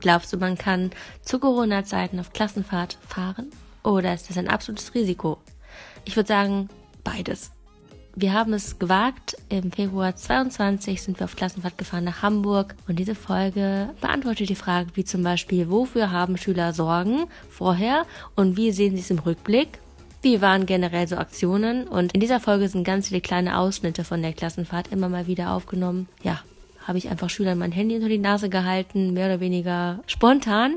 Glaubst du, man kann zu Corona-Zeiten auf Klassenfahrt fahren? Oder ist das ein absolutes Risiko? Ich würde sagen, beides. Wir haben es gewagt. Im Februar 22 sind wir auf Klassenfahrt gefahren nach Hamburg und diese Folge beantwortet die Frage wie zum Beispiel, wofür haben Schüler Sorgen vorher und wie sehen sie es im Rückblick? Wie waren generell so Aktionen? Und in dieser Folge sind ganz viele kleine Ausschnitte von der Klassenfahrt immer mal wieder aufgenommen. Ja, habe ich einfach Schülern mein Handy unter die Nase gehalten, mehr oder weniger spontan.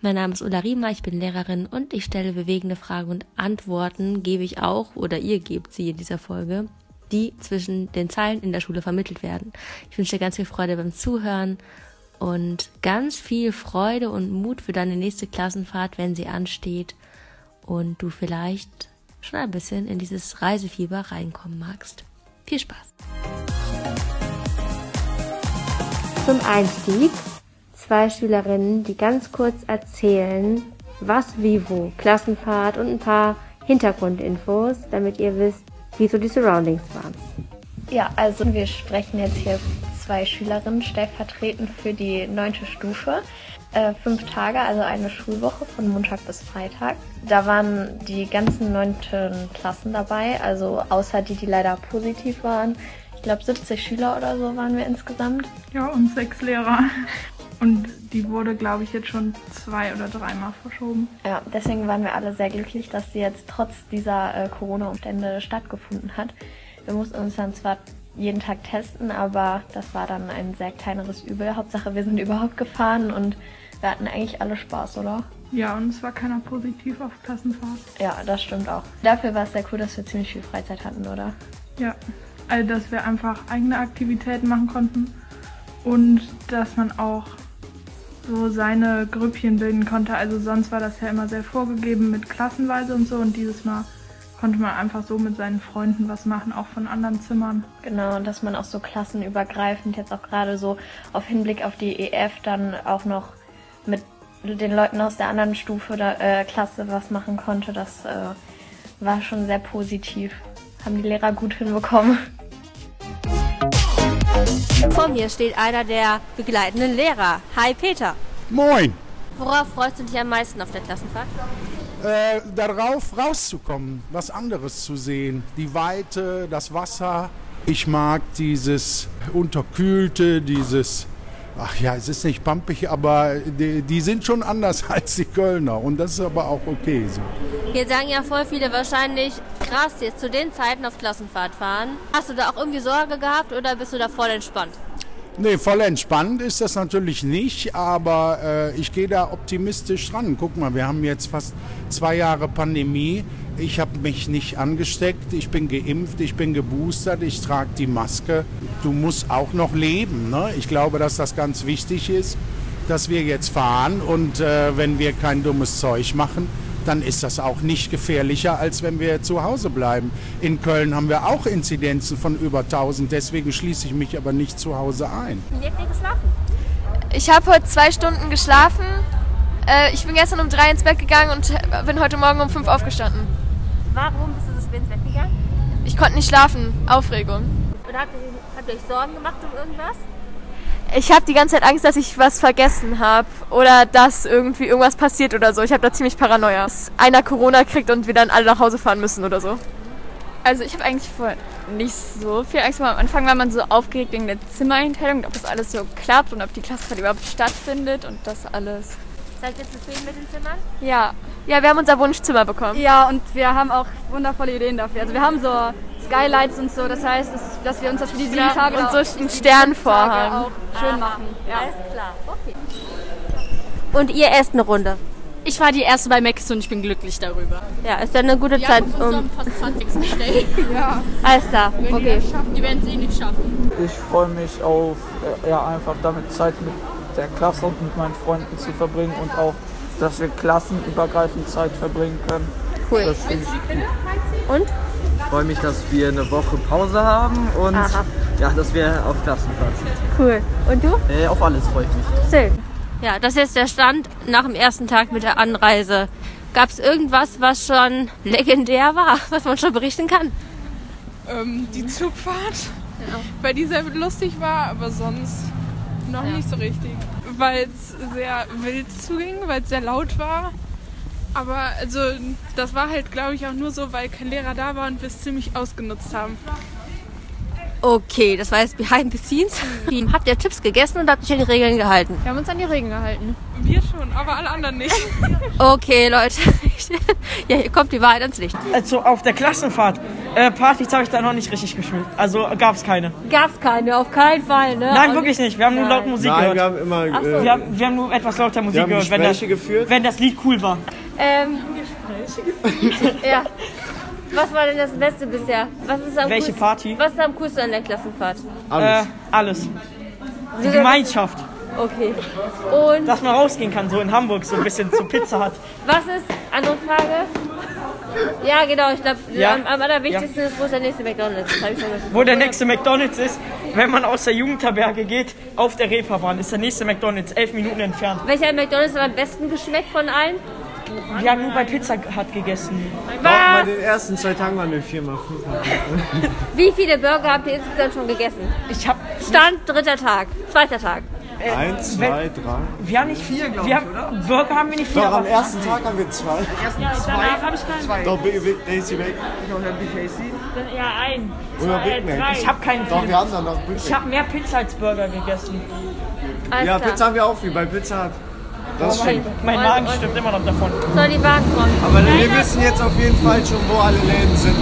Mein Name ist Ulla Riemer, ich bin Lehrerin und ich stelle bewegende Fragen und Antworten gebe ich auch oder ihr gebt sie in dieser Folge, die zwischen den Zeilen in der Schule vermittelt werden. Ich wünsche dir ganz viel Freude beim Zuhören und ganz viel Freude und Mut für deine nächste Klassenfahrt, wenn sie ansteht und du vielleicht schon ein bisschen in dieses Reisefieber reinkommen magst. Viel Spaß! Zum Einstieg zwei Schülerinnen, die ganz kurz erzählen, was wie wo, Klassenfahrt und ein paar Hintergrundinfos, damit ihr wisst, wie so die Surroundings waren. Ja, also wir sprechen jetzt hier zwei Schülerinnen stellvertretend für die neunte Stufe. Äh, fünf Tage, also eine Schulwoche von Montag bis Freitag. Da waren die ganzen neunten Klassen dabei, also außer die, die leider positiv waren. Ich glaube 70 Schüler oder so waren wir insgesamt. Ja, und sechs Lehrer. Und die wurde, glaube ich, jetzt schon zwei oder dreimal verschoben. Ja, deswegen waren wir alle sehr glücklich, dass sie jetzt trotz dieser äh, Corona-Umstände stattgefunden hat. Wir mussten uns dann zwar jeden Tag testen, aber das war dann ein sehr kleineres Übel. Hauptsache, wir sind überhaupt gefahren und wir hatten eigentlich alle Spaß, oder? Ja, und es war keiner positiv auf Klassenfahrt. Ja, das stimmt auch. Dafür war es sehr cool, dass wir ziemlich viel Freizeit hatten, oder? Ja, also dass wir einfach eigene Aktivitäten machen konnten und dass man auch so seine Grüppchen bilden konnte. Also sonst war das ja immer sehr vorgegeben mit Klassenweise und so und dieses Mal konnte man einfach so mit seinen Freunden was machen, auch von anderen Zimmern. Genau, und dass man auch so klassenübergreifend jetzt auch gerade so auf Hinblick auf die EF dann auch noch mit den Leuten aus der anderen Stufe der äh, Klasse was machen konnte, das äh, war schon sehr positiv. Haben die Lehrer gut hinbekommen. Vor mir steht einer der begleitenden Lehrer. Hi Peter. Moin. Worauf freust du dich am meisten auf der Klassenfahrt? Äh, darauf rauszukommen, was anderes zu sehen. Die Weite, das Wasser. Ich mag dieses Unterkühlte, dieses ach ja, es ist nicht pampig, aber die, die, sind schon anders als die Kölner und das ist aber auch okay so. Hier sagen ja voll viele wahrscheinlich, krass, jetzt zu den Zeiten auf Klassenfahrt fahren. Hast du da auch irgendwie Sorge gehabt oder bist du da voll entspannt? Nee, voll entspannt ist das natürlich nicht, aber äh, ich gehe da optimistisch dran. Guck mal, wir haben jetzt fast zwei Jahre Pandemie. Ich habe mich nicht angesteckt, ich bin geimpft, ich bin geboostert, ich trage die Maske. Du musst auch noch leben. Ne? Ich glaube, dass das ganz wichtig ist, dass wir jetzt fahren und äh, wenn wir kein dummes Zeug machen, dann ist das auch nicht gefährlicher, als wenn wir zu Hause bleiben. In Köln haben wir auch Inzidenzen von über 1000, deswegen schließe ich mich aber nicht zu Hause ein. Wie habt ihr geschlafen? Ich habe heute zwei Stunden geschlafen. Äh, ich bin gestern um drei ins Bett gegangen und bin heute Morgen um fünf aufgestanden. Warum bist du so spät ins Bett gegangen? Ich konnte nicht schlafen. Aufregung. Oder habt ihr, habt ihr euch Sorgen gemacht um irgendwas? Ich habe die ganze Zeit Angst, dass ich was vergessen habe oder dass irgendwie irgendwas passiert oder so. Ich habe da ziemlich Paranoia. Dass einer Corona kriegt und wir dann alle nach Hause fahren müssen oder so. Also ich habe eigentlich vor nicht so viel Angst. Am Anfang war man so aufgeregt wegen der Zimmereinteilung, ob das alles so klappt und ob die Klassenfahrt überhaupt stattfindet und das alles. Seid ihr zufrieden mit den Zimmern? Ja. Ja, wir haben unser Wunschzimmer bekommen. Ja, und wir haben auch wundervolle Ideen dafür. Also wir haben so Skylights und so. Das heißt, dass wir uns das für die sieben ja, Tage und so einen Stern vorhaben. auch schön machen. Ja. Alles klar. Okay. Und ihr esst eine Runde? Ich war die erste bei Max und ich bin glücklich darüber. Ja, ist ja eine gute Wir Zeit. haben um fast 20. Stelle. ja. Alles klar. Wenn okay. die die werden es eh nicht schaffen. Ich freue mich auf äh, ja, einfach damit Zeit mit der Klasse und mit meinen Freunden zu verbringen und auch, dass wir klassenübergreifend Zeit verbringen können. Cool. Das finde ich gut. Und? Ich freue mich, dass wir eine Woche Pause haben und Aha. ja, dass wir auf Klassenfahrt sind. Cool. Und du? Äh, auf alles freue ich mich. Schön. Ja, das ist jetzt der Stand nach dem ersten Tag mit der Anreise. Gab es irgendwas, was schon legendär war, was man schon berichten kann? Ähm, die Zugfahrt. weil die sehr lustig war, aber sonst noch nicht so richtig. Weil es sehr wild zuging, weil es sehr laut war. Aber also das war halt, glaube ich, auch nur so, weil kein Lehrer da war und wir es ziemlich ausgenutzt haben. Okay, das war jetzt behind the scenes. habt ihr Chips gegessen und habt euch an die Regeln gehalten? Wir haben uns an die Regeln gehalten. Wir schon, aber alle anderen nicht. Okay, Leute. ja, hier kommt die Wahrheit ans Licht. Also auf der Klassenfahrt, äh, Partys habe ich da noch nicht richtig gespielt. Also gab es keine. Gab's keine, auf keinen Fall, ne? Nein, wirklich nicht. Wir haben nur laut Musik Nein, wir gehört. haben immer so. äh, Wir haben, wir haben nur etwas lauter Musik wir haben gehört, wenn das, geführt. wenn das Lied cool war. Ähm, ja. Was war denn das Beste bisher? Was ist am Welche coolsten, Party? Was ist am coolsten an der Klassenfahrt? Alles. Äh, alles. Die Gemeinschaft. Okay. Und Dass man rausgehen kann, so in Hamburg, so ein bisschen zur Pizza hat. was ist, andere Frage? Ja, genau, ich glaube, Ja. am, am allerwichtigsten ist, wo ist der nächste McDonalds? Das hab ich schon gesagt. Wo der nächste McDonalds ist, wenn man aus der Jugendherberge geht, auf der Reeperbahn, ist der nächste McDonalds elf Minuten entfernt. Welcher McDonalds hat am besten geschmeckt von allen? Wir haben nur bei Pizza Hut gegessen. Auch bei Was? den ersten zwei Tagen waren wir viermal fünf. Wie viele Burger habt ihr insgesamt schon gegessen? Ich hab, Stand dritter Tag, zweiter Tag. Eins, zwei, drei. wir haben nicht vier, wir haben, Burger haben wir nicht vier, Doch, am ersten Tag haben wir zwei. danach habe ich keinen. Doch, Big, Big Daisy Big. Ja, ein. Oder Big Mac. Ich habe keinen Doch, wir haben dann noch Big Ich habe mehr Pizza als Burger gegessen. Alles Ja, klar. Pizza haben wir auch viel bei Pizza Hut. Das stimmt. Mein Und- Magen stimmt immer noch davon. Soll die Wagen kommen? Aber wir wissen jetzt auf jeden Fall schon, wo alle Läden sind.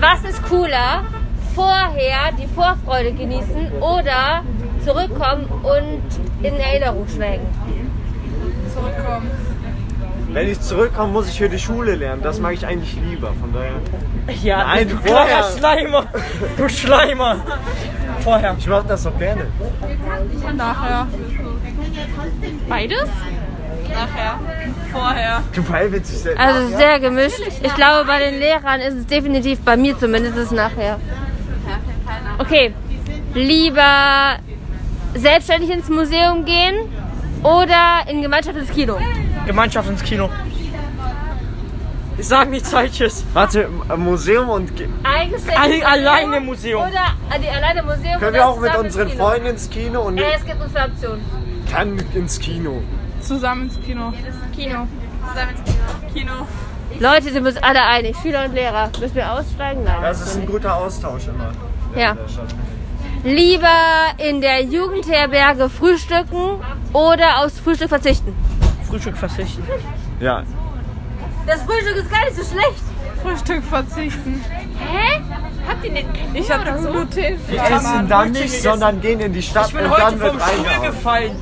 Was ist cooler? Vorher die Vorfreude genießen oder zurückkommen und in Erinnerung schwelgen? Zurückkommen. Wenn ich zurückkomme, muss ich für die Schule lernen. Das mag ich eigentlich lieber. Von daher. Ja, Nein, du vorher. kleiner Schleimer. Du Schleimer. Vorher. Ich mach das doch gerne. Nachher. Beides? Nachher. Vorher. Du willst dich selbst. Also sehr gemischt. Ich glaube, bei den Lehrern ist es definitiv, bei mir zumindest, ist es nachher. Okay, lieber selbstständig ins Museum gehen oder in Gemeinschaft ins Kino? Gemeinschaft ins Kino. Ich sag nichts Falsches. Warte, äh, Museum und. Ge- Eigenständig Alle- ins alleine Museum. Oder äh, die alleine Museum. Können wir auch mit ins unseren Kino? Freunden ins Kino und Äh, es gibt uns zwei Optionen. dann ins Kino. Zusammen ins Kino. Kino. Zusammen ins Kino. Kino. Leute, sind wir uns alle einig. Schüler und Lehrer. Müssen wir aussteigen? Nein. Das ist ein guter Austausch immer. Ja. Lieber in der Jugendherberge frühstücken oder aufs Frühstück verzichten? Frühstück verzichten. Ja. Das Frühstück ist gar nicht so schlecht. Frühstück verzichten. Hä? Habt ihr denn kein Ich habe das Gluten. Wir essen dann nicht, sondern gehen in die Stadt Ich bin und heute dann wird vom Stuhl reingehauen. gefallen.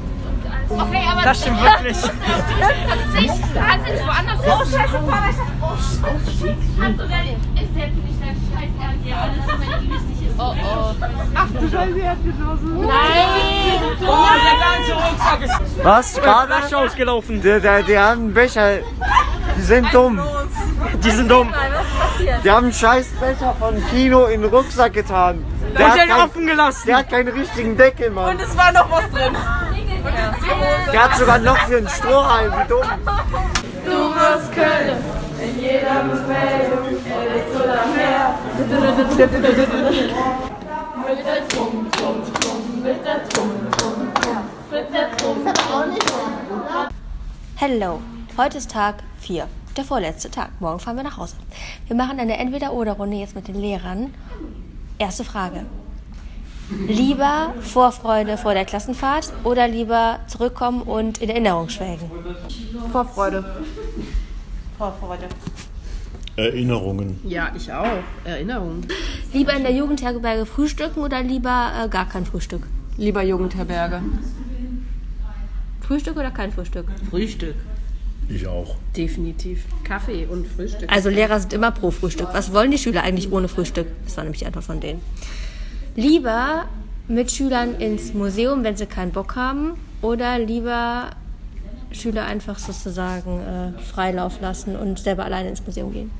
Okay, aber Das stimmt wirklich. verzichten. Du kannst ja nicht woanders Oh, scheiße, Papa, ich hab... Oh, shit. Hast du denn... Ist jetzt nicht dein Scheiß ernst, ja, alles, wenn die wichtig ist. Oh, oh. Ach du Scheiße, sie hat geschossen. Nein! Oh, der ganze Rucksack ist Was? Gerade? Flasche ausgelaufen. Die, die, die haben einen Becher. Die sind dumm. Die sind dumm. Was ist passiert? Die haben einen scheiß Becher von Kino in den Rucksack getan. Der, Und hat, den kein, offen gelassen. der hat keinen richtigen Deckel, Mann. Es war noch was drin. Der hat sogar noch für einen Strohhalm. Wie dumm. Du musst können. In jeder Meldung, ist oder mehr. Mit der Trum, Trum, Trum, mit der Trum, Trum, Trum, mit der Trum. Hello. Heute ist Tag 4. Der vorletzte Tag. Morgen fahren wir nach Hause. Wir machen eine Entweder-Oder-Runde jetzt mit den Lehrern. Erste Frage. Lieber Vorfreude vor der Klassenfahrt oder lieber zurückkommen und in Erinnerung schwelgen? Vorfreude. Vorfreude. Erinnerungen. Ja, ich auch. Erinnerungen. Lieber in der Jugendherberge frühstücken oder lieber äh, gar kein Frühstück? Lieber Jugendherberge. Frühstück oder kein Frühstück? Frühstück. Ich auch. Definitiv. Kaffee und Frühstück. Also Lehrer sind immer pro Frühstück. Was wollen die Schüler eigentlich ohne Frühstück? Das war nämlich die Antwort von denen. Lieber mit Schülern ins Museum, wenn sie keinen Bock haben, oder lieber Schüler einfach sozusagen äh, Freilauf lassen und selber alleine ins Museum gehen?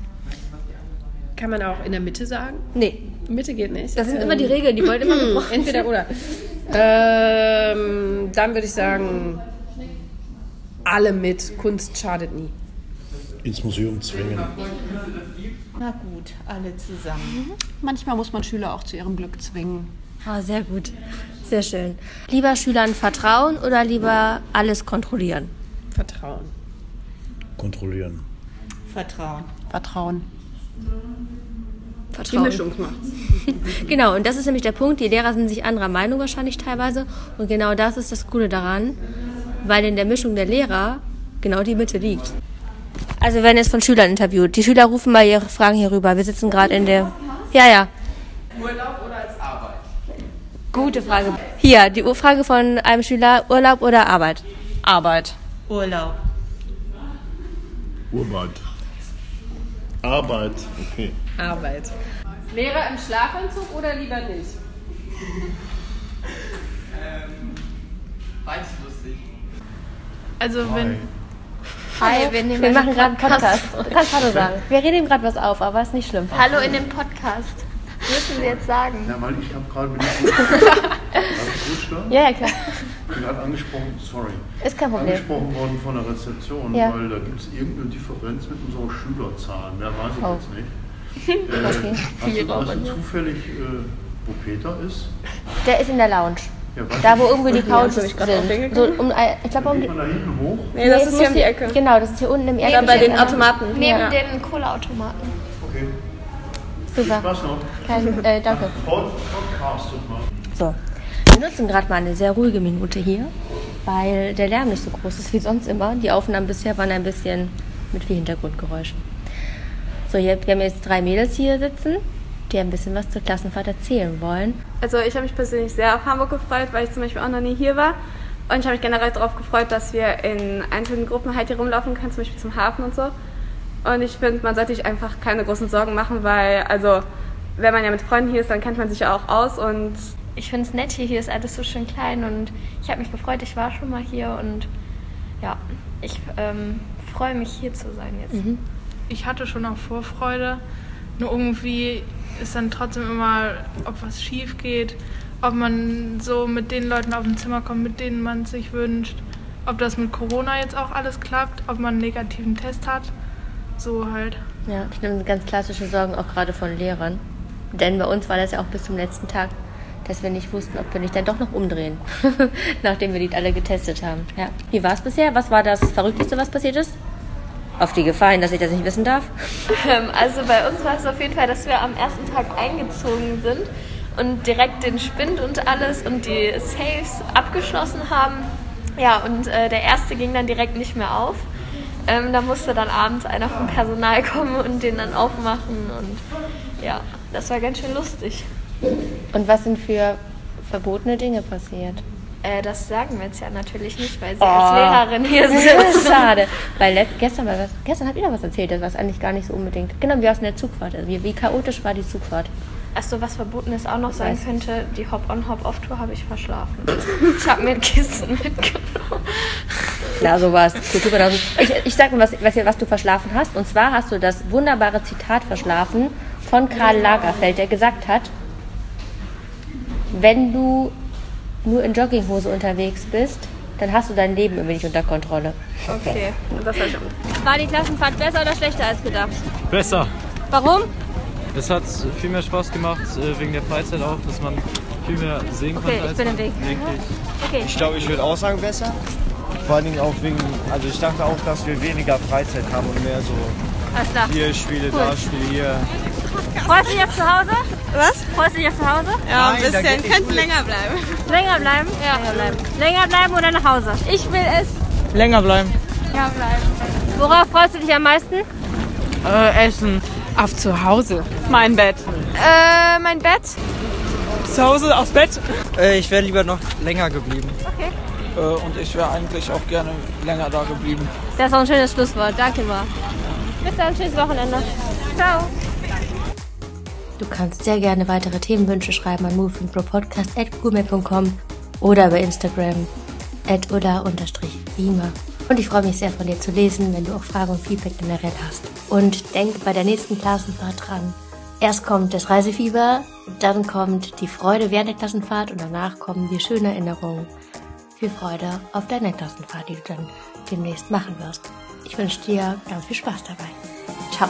Kann man auch in der Mitte sagen? Nee. Mitte geht nicht. Das sind immer die Regeln, die wollen immer gebrochen. Entweder oder. Ähm, dann würde ich sagen, alle mit. Kunst schadet nie. Ins Museum zwingen. Na gut, alle zusammen. Manchmal muss man Schüler auch zu ihrem Glück zwingen. Ah, sehr gut. Sehr schön. Lieber Schülern vertrauen oder lieber alles kontrollieren? Vertrauen. Kontrollieren. Vertrauen. Vertrauen. Vertrauen. Die Mischung macht's. Genau, und das ist nämlich der Punkt. Die Lehrer sind sich anderer Meinung wahrscheinlich teilweise. Und genau das ist das Coole daran, weil in der Mischung der Lehrer genau die Mitte liegt. Also wir werden jetzt von Schülern interviewt. Die Schüler rufen mal ihre Fragen hier rüber. Wir sitzen gerade in der... Ja, ja. Urlaub oder als Arbeit? Gute Frage. Hier, die Frage von einem Schüler, Urlaub oder Arbeit? Arbeit. Urlaub. Arbeit. Arbeit. Okay. Arbeit. Lehrer im Schlafanzug oder lieber nicht? Ähm, beides lustig. Also wenn. Hi, wir, nehmen Wir machen gerade einen Podcast. Du kannst Hallo sagen. Wir reden gerade was auf, aber ist nicht schlimm. Hallo in dem Podcast. Müssen Sie jetzt sagen. Ja, weil ich habe gerade gut stören? Ja, ja, klar. Ich bin gerade angesprochen, sorry. Ist kein Problem. Angesprochen worden von der Rezeption, Ja. weil da gibt es irgendeine Differenz mit unseren Schülerzahlen. Mehr weiß ich Oh. jetzt nicht. Okay. Hast du, Raum, du zufällig, äh, wo Peter ist? Der ist in der Lounge. Ja, Da, wo irgendwie die Couches ich sind. So, um, äh, ich glaube, um die... Geht man da hinten hoch? Nee, das ist hier um die Ecke. Genau, das ist hier unten im Neben Erdgeschoss. bei den Automaten. Neben Ja. den Kohleautomaten. Okay. Super. Spaß noch. Kein, äh, danke. So. Wir nutzen gerade mal eine sehr ruhige Minute hier, weil der Lärm nicht so groß ist wie sonst immer. Die Aufnahmen bisher waren ein bisschen mit viel Hintergrundgeräuschen. So, hier, wir haben jetzt drei Mädels hier sitzen, die ein bisschen was zur Klassenfahrt erzählen wollen. Also ich habe mich persönlich sehr auf Hamburg gefreut, weil ich zum Beispiel auch noch nie hier war. Und ich habe mich generell darauf gefreut, dass wir in einzelnen Gruppen halt hier rumlaufen können, zum Beispiel zum Hafen und so. Und ich finde, man sollte sich einfach keine großen Sorgen machen, weil, also, wenn man ja mit Freunden hier ist, dann kennt man sich ja auch aus und Ich finde es nett hier. Hier ist alles so schön klein und ich habe mich gefreut. Ich war schon mal hier und ja, ich ähm, freue mich hier zu sein jetzt. Ich hatte schon auch Vorfreude, nur irgendwie ist dann trotzdem immer, ob was schief geht, ob man so mit den Leuten auf ein Zimmer kommt, mit denen man sich wünscht, ob das mit Corona jetzt auch alles klappt, ob man einen negativen Test hat. So halt. Ja, ich nehme ganz klassische Sorgen auch gerade von Lehrern. Denn bei uns war das ja auch bis zum letzten Tag, dass wir nicht wussten, ob wir nicht dann doch noch umdrehen, nachdem wir die alle getestet haben. Ja. Wie war es bisher? Was war das Verrückteste, was passiert ist? Auf die Gefallen, dass ich das nicht wissen darf? Ähm, also bei uns war es auf jeden Fall, dass wir am ersten Tag eingezogen sind und direkt den Spind und alles und die Safes abgeschlossen haben. Ja, und äh, der erste ging dann direkt nicht mehr auf. Ähm, da musste dann abends einer vom Personal kommen und den dann aufmachen und ja, das war ganz schön lustig. Und was sind für verbotene Dinge passiert? Äh, das sagen wir jetzt ja natürlich nicht, weil sie Oh. als Lehrerin hier Das sitzt. ist schade. Weil gestern, war was, gestern hat wieder was erzählt, was eigentlich gar nicht so unbedingt. Genau wie aus der Zugfahrt. Also wie, wie chaotisch war die Zugfahrt? Achso, was Verbotenes auch noch sein könnte, die Hop-on-Hop-off-Tour habe ich verschlafen. Ich habe mir ein Kissen mitgenommen. Na, so war es. Ich, ich sag mal, was, was, was du verschlafen hast. Und zwar hast du das wunderbare Zitat verschlafen von Karl Lagerfeld, der gesagt hat, wenn du nur in Jogginghose unterwegs bist, dann hast du dein Leben irgendwie nicht unter Kontrolle. okay, das war schon. War die Klassenfahrt besser oder schlechter als gedacht? Besser. Warum? Es hat viel mehr Spaß gemacht, äh, wegen der Freizeit auch, dass man viel mehr sehen Okay, konnte. ich als bin im Weg. Wirklich. Okay. Ich glaube, ich würde auch sagen besser. Vor allen Dingen auch wegen, also ich dachte auch, dass wir weniger Freizeit haben und mehr so hier Spiele, Cool. da Spiele, hier. Freust du dich auf zu Hause? Was? Freust du dich auf zu Hause? Ja, ein Nein, bisschen. Könnten länger bleiben. Länger bleiben? Ja. Länger bleiben. Länger bleiben oder nach Hause? Ich will es. Länger bleiben. Ja, bleiben. Worauf freust du dich am meisten? Äh, essen. Auf zu Hause. Mein Bett. Äh, mein Bett? Zu Hause aufs Bett? Äh, ich wäre lieber noch länger geblieben. Okay. Äh, und ich wäre eigentlich auch gerne länger da geblieben. Das ist auch ein schönes Schlusswort. Danke mal. Bis dann, schönes Wochenende. Ciao. Du kannst sehr gerne weitere Themenwünsche schreiben an moveandpropodcast.gmail.com oder bei Instagram at ulla-beamer. Und ich freue mich sehr von dir zu lesen, wenn du auch Fragen und Feedback generell hast. Und denk bei der nächsten Klassenfahrt dran. Erst kommt das Reisefieber, dann kommt die Freude während der Klassenfahrt und danach kommen die schönen Erinnerungen. Viel Freude auf deiner Klassenfahrt, die du dann demnächst machen wirst. Ich wünsche dir ganz viel Spaß dabei. Ciao.